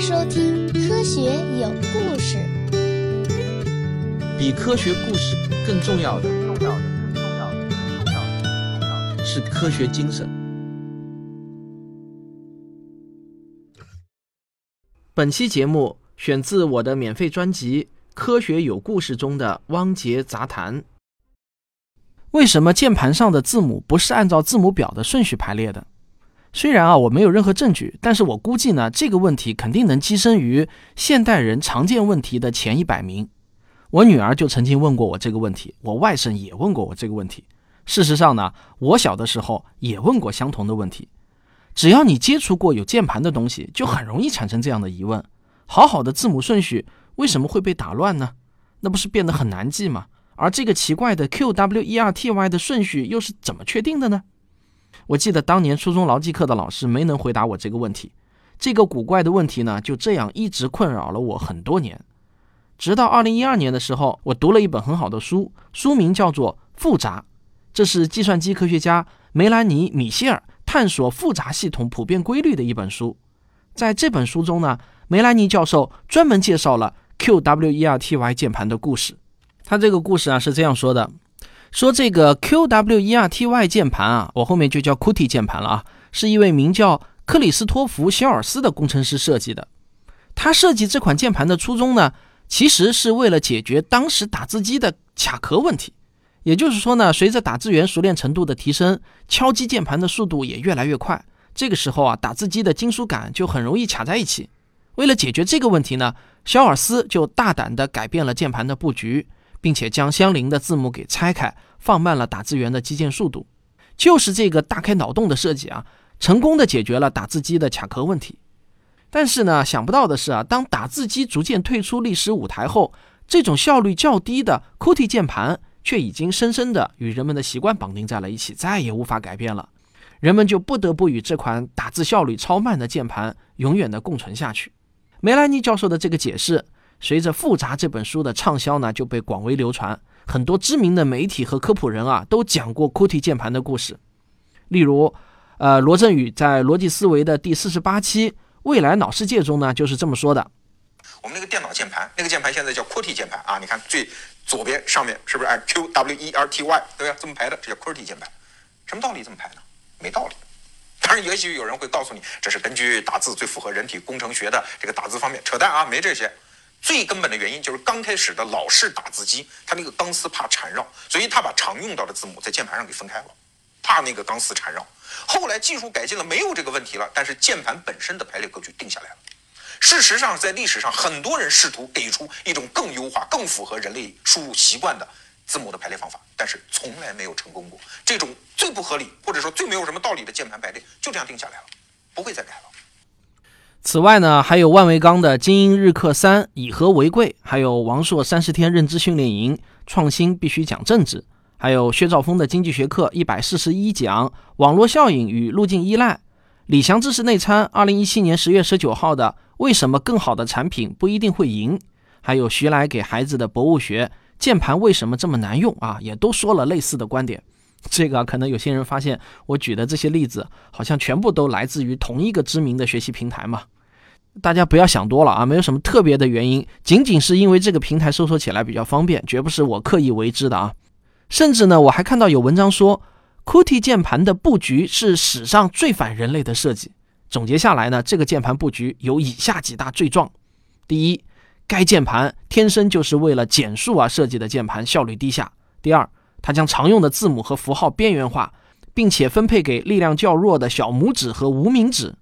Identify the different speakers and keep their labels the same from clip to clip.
Speaker 1: 收听《科学有故事》。
Speaker 2: 比科学故事更重要的，重要的，更重要的，更重要的，更重要的是科学精神。本期节目选自我的免费专辑《科学有故事》中的《汪杰杂谈》。为什么键盘上的字母不是按照字母表的顺序排列的？虽然啊，我没有任何证据，但是我估计呢，这个问题肯定能跻身于现代人常见问题的前一百名。我女儿就曾经问过我这个问题，我外甥也问过我这个问题。事实上呢，我小的时候也问过相同的问题。只要你接触过有键盘的东西，就很容易产生这样的疑问：好好的字母顺序为什么会被打乱呢？那不是变得很难记吗？而这个奇怪的 Q W E R T Y 的顺序又是怎么确定的呢？我记得当年初中劳技课的老师没能回答我这个问题，这个古怪的问题呢，就这样一直困扰了我很多年。直到二零一二年的时候，我读了一本很好的书，书名叫做《复杂》，这是计算机科学家梅兰妮·米歇尔探索复杂系统普遍规律的一本书。在这本书中呢，梅兰妮教授专门介绍了 Q W E R T Y 键盘的故事。他这个故事啊是这样说的。说这个 Q W E R T Y 键盘啊，我后面就叫 QWERTY 键盘了啊，是一位名叫克里斯托弗·肖尔斯的工程师设计的。他设计这款键盘的初衷呢，其实是为了解决当时打字机的卡壳问题。也就是说呢，随着打字员熟练程度的提升，敲击键盘的速度也越来越快。这个时候啊，打字机的金属杆就很容易卡在一起。为了解决这个问题呢，肖尔斯就大胆地改变了键盘的布局。并且将相邻的字母给拆开，放慢了打字员的击键速度。就是这个大开脑洞的设计啊，成功的解决了打字机的卡壳问题。但是呢，想不到的是啊，当打字机逐渐退出历史舞台后，这种效率较低的 QWERTY 键盘却已经深深的与人们的习惯绑定在了一起，再也无法改变了。人们就不得不与这款打字效率超慢的键盘永远的共存下去。梅兰妮教授的这个解释。随着《复杂》这本书的畅销呢，就被广为流传。很多知名的媒体和科普人啊，都讲过 QWERTY 键盘的故事。例如，呃，罗振宇在《逻辑思维》的第四十八期《未来脑世界》中呢，就是这么说的：
Speaker 3: 我们那个电脑键盘，那个键盘现在叫 QWERTY 键盘啊。你看最左边上面是不是按 Q W E R T Y 对吧？这么排的，这叫 QWERTY 键盘。什么道理这么排呢？没道理。当然，也许有人会告诉你，这是根据打字最符合人体工程学的这个打字方面，扯淡啊，没这些。最根本的原因就是刚开始的老式打字机，它那个钢丝怕缠绕，所以它把常用到的字母在键盘上给分开了，怕那个钢丝缠绕。后来技术改进了，没有这个问题了，但是键盘本身的排列格局定下来了。事实上，在历史上，很多人试图给出一种更优化、更符合人类输入习惯的字母的排列方法，但是从来没有成功过。这种最不合理，或者说最没有什么道理的键盘排列，就这样定下来了，不会再改了。
Speaker 2: 此外呢，还有万维钢的精英日课三以和为贵，还有王硕三十天认知训练营创新必须讲政治，还有薛兆丰的经济学课一百四十一讲网络效应与路径依赖，李翔知识内参二零一七年十月十九号的为什么更好的产品不一定会赢，还有徐来给孩子的博物学键盘为什么这么难用啊，也都说了类似的观点。这个可能有些人发现，我举的这些例子好像全部都来自于同一个知名的学习平台嘛？大家不要想多了啊，没有什么特别的原因，仅仅是因为这个平台搜索起来比较方便，绝不是我刻意为之的啊。甚至呢，我还看到有文章说，QWERTY 键盘的布局是史上最反人类的设计。总结下来呢，这个键盘布局有以下几大罪状：第一，该键盘天生就是为了减数而设计的键盘，效率低下；第二，它将常用的字母和符号边缘化，并且分配给力量较弱的小拇指和无名指；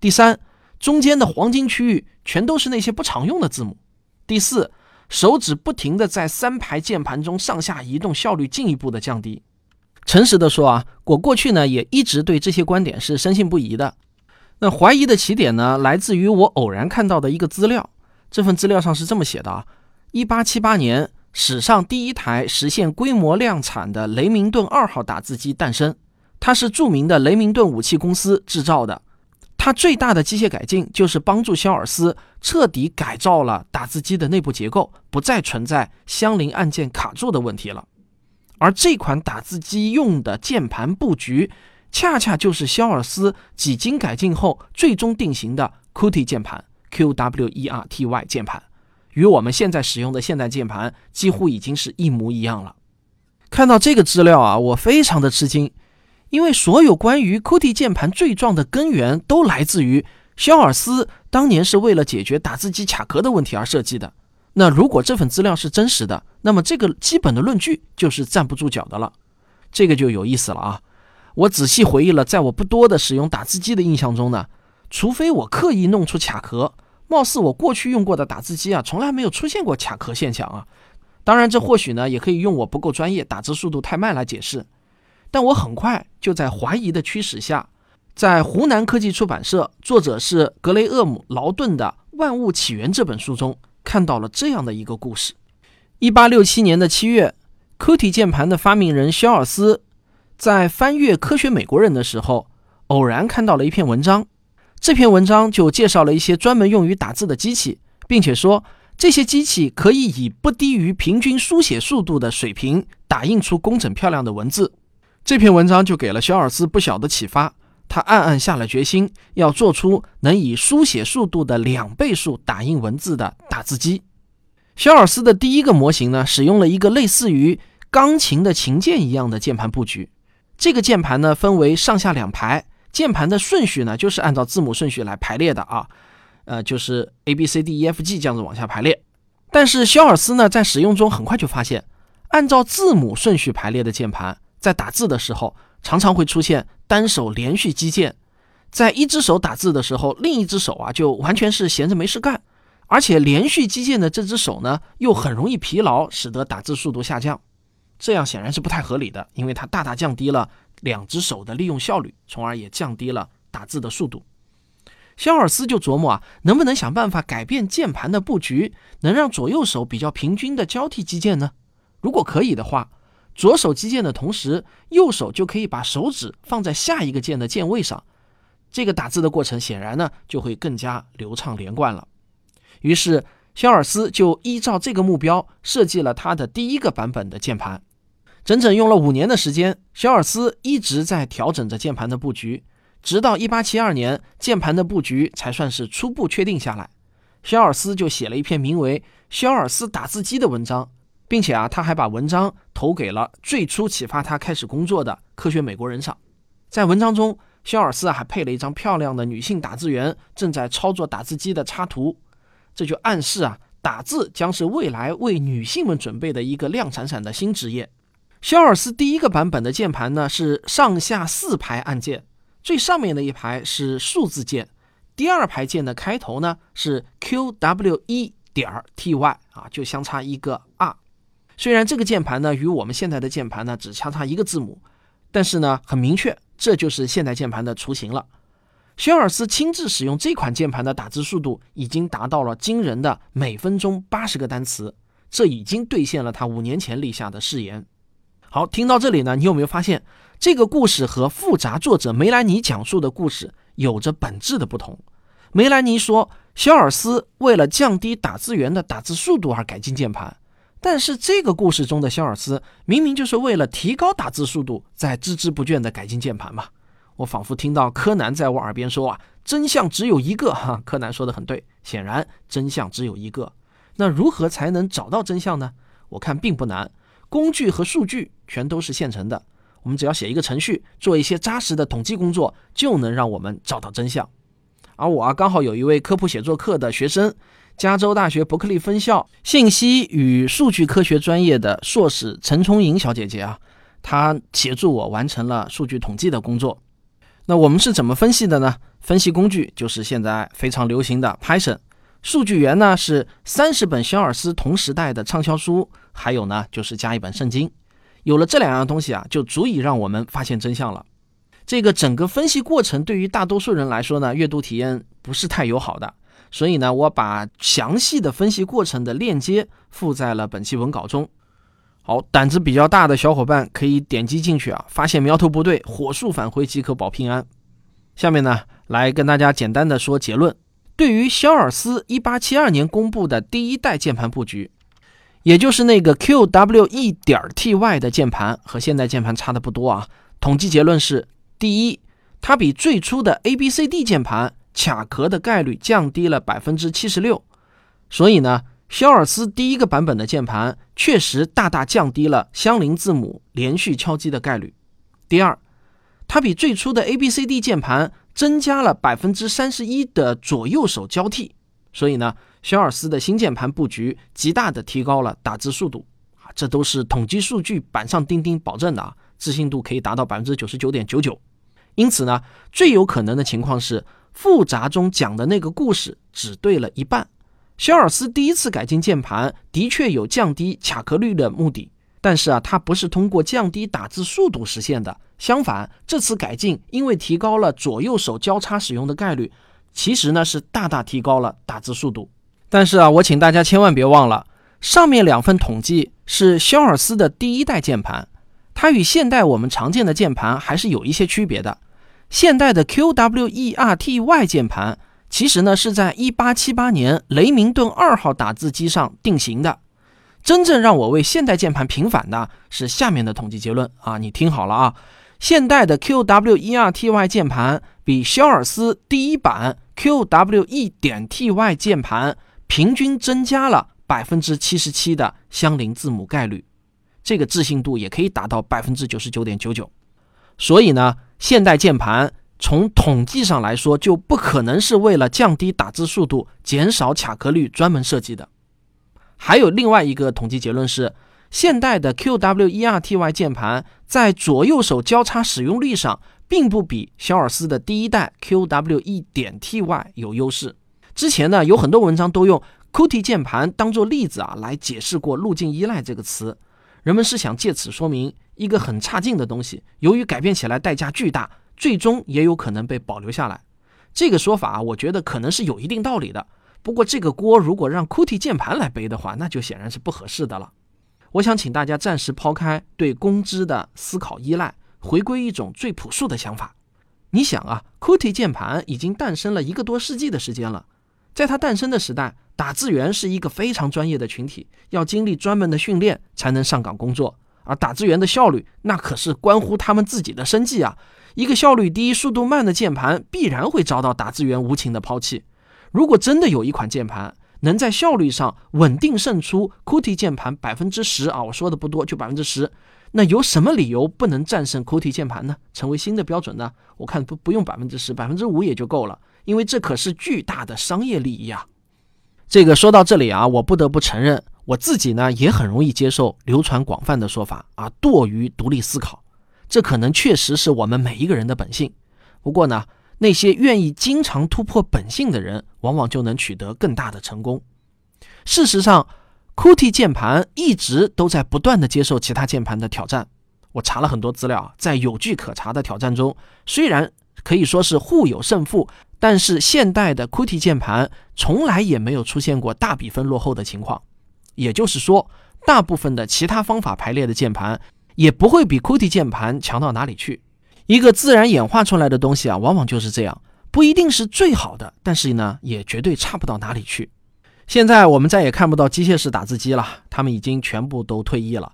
Speaker 2: 第三，中间的黄金区域全都是那些不常用的字母。第四，手指不停地在三排键盘中上下移动，效率进一步的降低。诚实的说啊，我过去呢也一直对这些观点是深信不疑的。那怀疑的起点呢，来自于我偶然看到的一个资料。这份资料上是这么写的啊：一八七八年。史上第一台实现规模量产的雷明顿二号打字机诞生，它是著名的雷明顿武器公司制造的。它最大的机械改进就是帮助肖尔斯彻底改造了打字机的内部结构，不再存在相邻按键卡住的问题了。而这款打字机用的键盘布局，恰恰就是肖尔斯几经改进后最终定型的 QWERTY 键盘 QWERTY 键盘，与我们现在使用的现代键盘几乎已经是一模一样了。看到这个资料啊，我非常的吃惊，因为所有关于 QWERTY 键盘罪状的根源都来自于肖尔斯当年是为了解决打字机卡壳的问题而设计的。那如果这份资料是真实的，那么这个基本的论据就是站不住脚的了。这个就有意思了啊！我仔细回忆了，在我不多的使用打字机的印象中呢，除非我刻意弄出卡壳，貌似我过去用过的打字机啊，从来没有出现过卡壳现象啊。当然，这或许呢，也可以用我不够专业、打字速度太慢来解释。但我很快就在怀疑的驱使下，在湖南科技出版社，作者是格雷厄姆·劳顿的《万物起源》这本书中。看到了这样的一个故事：一八六七年的七月柯蒂键盘的发明人肖尔斯在翻阅《科学美国人》的时候，偶然看到了一篇文章。这篇文章就介绍了一些专门用于打字的机器，并且说这些机器可以以不低于平均书写速度的水平打印出工整漂亮的文字。这篇文章就给了肖尔斯不小的启发。他暗暗下了决心，要做出能以书写速度的两倍数打印文字的打字机。肖尔斯的第一个模型呢，使用了一个类似于钢琴的琴键一样的键盘布局。这个键盘呢，分为上下两排，键盘的顺序呢，就是按照字母顺序来排列的啊，呃，就是 A B C D E F G 这样子往下排列。但是肖尔斯呢，在使用中很快就发现，按照字母顺序排列的键盘，在打字的时候。常常会出现单手连续击键，在一只手打字的时候，另一只手啊就完全是闲着没事干，而且连续击键的这只手呢又很容易疲劳，使得打字速度下降。这样显然是不太合理的，因为它大大降低了两只手的利用效率，从而也降低了打字的速度。肖尔斯就琢磨啊，能不能想办法改变键盘的布局，能让左右手比较平均的交替击键呢？如果可以的话。左手击键的同时，右手就可以把手指放在下一个键的键位上，这个打字的过程显然呢就会更加流畅连贯了。于是，肖尔斯就依照这个目标设计了他的第一个版本的键盘。整整用了五年的时间，肖尔斯一直在调整着键盘的布局，直到1872年，键盘的布局才算是初步确定下来。肖尔斯就写了一篇名为《肖尔斯打字机》的文章。并且啊，他还把文章投给了最初启发他开始工作的《科学美国人》上。在文章中，肖尔斯还配了一张漂亮的女性打字员正在操作打字机的插图，这就暗示啊，打字将是未来为女性们准备的一个亮闪闪的新职业。肖尔斯第一个版本的键盘呢是上下四排按键，最上面的一排是数字键，第二排键的开头呢是 Q W E 点 T Y 啊，就相差一个 R。虽然这个键盘呢与我们现在的键盘呢只相差一个字母，但是呢很明确，这就是现代键盘的雏形了。肖尔斯亲自使用这款键盘的打字速度已经达到了惊人的每分钟八十个单词，这已经兑现了他五年前立下的誓言。好，听到这里呢，你有没有发现这个故事和复杂作者梅兰妮讲述的故事有着本质的不同？梅兰妮说，肖尔斯为了降低打字员的打字速度而改进键盘。但是这个故事中的肖尔斯明明就是为了提高打字速度，在孜孜不倦地改进键盘嘛！我仿佛听到柯南在我耳边说：“啊，真相只有一个。”哈，柯南说的很对，显然真相只有一个。那如何才能找到真相呢？我看并不难，工具和数据全都是现成的，我们只要写一个程序，做一些扎实的统计工作，就能让我们找到真相。而我啊，刚好有一位科普写作课的学生。加州大学伯克利分校信息与数据科学专业的硕士陈聪莹小姐姐啊，她协助我完成了数据统计的工作。那我们是怎么分析的呢？分析工具就是现在非常流行的 Python，数据源呢是三十本肖尔斯同时代的畅销书，还有呢就是加一本圣经。有了这两样东西啊，就足以让我们发现真相了。这个整个分析过程对于大多数人来说呢，阅读体验不是太友好的。所以呢，我把详细的分析过程的链接附在了本期文稿中。好，胆子比较大的小伙伴可以点击进去啊，发现苗头不对，火速返回即可保平安。下面呢，来跟大家简单的说结论。对于肖尔斯1872年公布的第一代键盘布局，也就是那个 QWE 点 TY 的键盘，和现代键盘差的不多啊。统计结论是：第一，它比最初的 ABCD 键盘卡壳的概率降低了百分之七十六。所以呢，肖尔斯第一个版本的键盘确实大大降低了相邻字母连续敲击的概率。第二，它比最初的 A B C D 键盘增加了百分之三十一的左右手交替。所以呢，肖尔斯的新键盘布局极大的提高了打字速度啊，这都是统计数据板上钉钉保证的啊，自信度可以达到百分之九十九点九九。因此呢，最有可能的情况是复杂中讲的那个故事只对了一半。肖尔斯第一次改进键盘的确有降低卡壳率的目的，但是啊，它不是通过降低打字速度实现的。相反，这次改进因为提高了左右手交叉使用的概率。其实呢是大大提高了打字速度，但是啊，我请大家千万别忘了，上面两份统计是肖尔斯的第一代键盘，它与现代我们常见的键盘还是有一些区别的。现代的 QWERTY 键盘其实呢是在1878年雷明顿二号打字机上定型的。真正让我为现代键盘平反的是下面的统计结论啊，你听好了啊，现代的 QWERTY 键盘比肖尔斯第一版。QWE 点 TY 键盘平均增加了百分之七十七的相邻字母概率，这个置信度也可以达到百分之九十九点九九。所以呢，现代键盘从统计上来说就不可能是为了降低打字速度、减少卡壳率专门设计的。还有另外一个统计结论是，现代的 QWERTY 键盘在左右手交叉使用率上。并不比肖尔斯的第一代 QWE 点 TY 有优势。之前呢，有很多文章都用 Q T 键盘当做例子啊，来解释过路径依赖这个词。人们是想借此说明一个很差劲的东西，由于改变起来代价巨大，最终也有可能被保留下来。这个说法啊，我觉得可能是有一定道理的。不过这个锅如果让 Q T 键盘来背的话，那就显然是不合适的了。我想请大家暂时抛开对工资的思考依赖。回归一种最朴素的想法，你想啊，QWERTY 键盘已经诞生了一个多世纪的时间了，在它诞生的时代，打字员是一个非常专业的群体，要经历专门的训练才能上岗工作，而打字员的效率那可是关乎他们自己的生计啊！一个效率低、速度慢的键盘，必然会遭到打字员无情的抛弃。如果真的有一款键盘能在效率上稳定胜出 QWERTY 键盘百分之十啊，我说的不多，就百分之十。那有什么理由不能战胜 QWERTY 键盘呢？成为新的标准呢？我看不不用百分之十，百分之五也就够了，因为这可是巨大的商业利益啊！这个说到这里啊，我不得不承认，我自己呢也很容易接受流传广泛的说法啊，惰于独立思考。这可能确实是我们每一个人的本性。不过呢，那些愿意经常突破本性的人，往往就能取得更大的成功。事实上。QWERTY 键盘一直都在不断的接受其他键盘的挑战。我查了很多资料，在有据可查的挑战中，虽然可以说是互有胜负，但是现代的 QWERTY 键盘从来也没有出现过大比分落后的情况。也就是说，大部分的其他方法排列的键盘也不会比 QWERTY 键盘强到哪里去。一个自然演化出来的东西啊，往往就是这样，不一定是最好的，但是呢，也绝对差不到哪里去。现在我们再也看不到机械式打字机了，它们已经全部都退役了。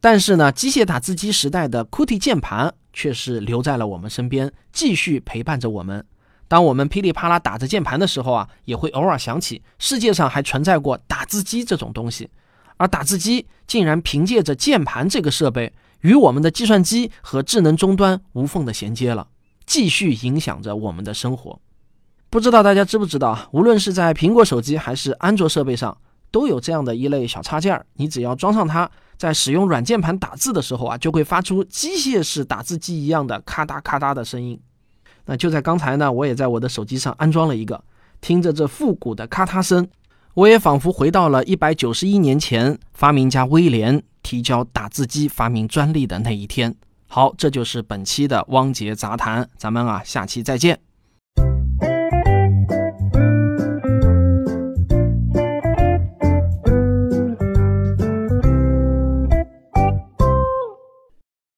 Speaker 2: 但是呢，机械打字机时代的 QWERTY 键盘却是留在了我们身边，继续陪伴着我们。当我们噼里啪啦打着键盘的时候啊，也会偶尔想起世界上还存在过打字机这种东西，而打字机竟然凭借着键盘这个设备，与我们的计算机和智能终端无缝的衔接了，继续影响着我们的生活。不知道大家知不知道，无论是在苹果手机还是安卓设备上，都有这样的一类小插件儿。你只要装上它，在使用软键盘打字的时候啊，就会发出机械式打字机一样的咔嗒咔嗒的声音。那就在刚才呢，我也在我的手机上安装了一个，听着这复古的咔嗒声，我也仿佛回到了一百九十一年前，发明家威廉提交打字机发明专利的那一天。好，这就是本期的汪杰杂谈，咱们啊，下期再见。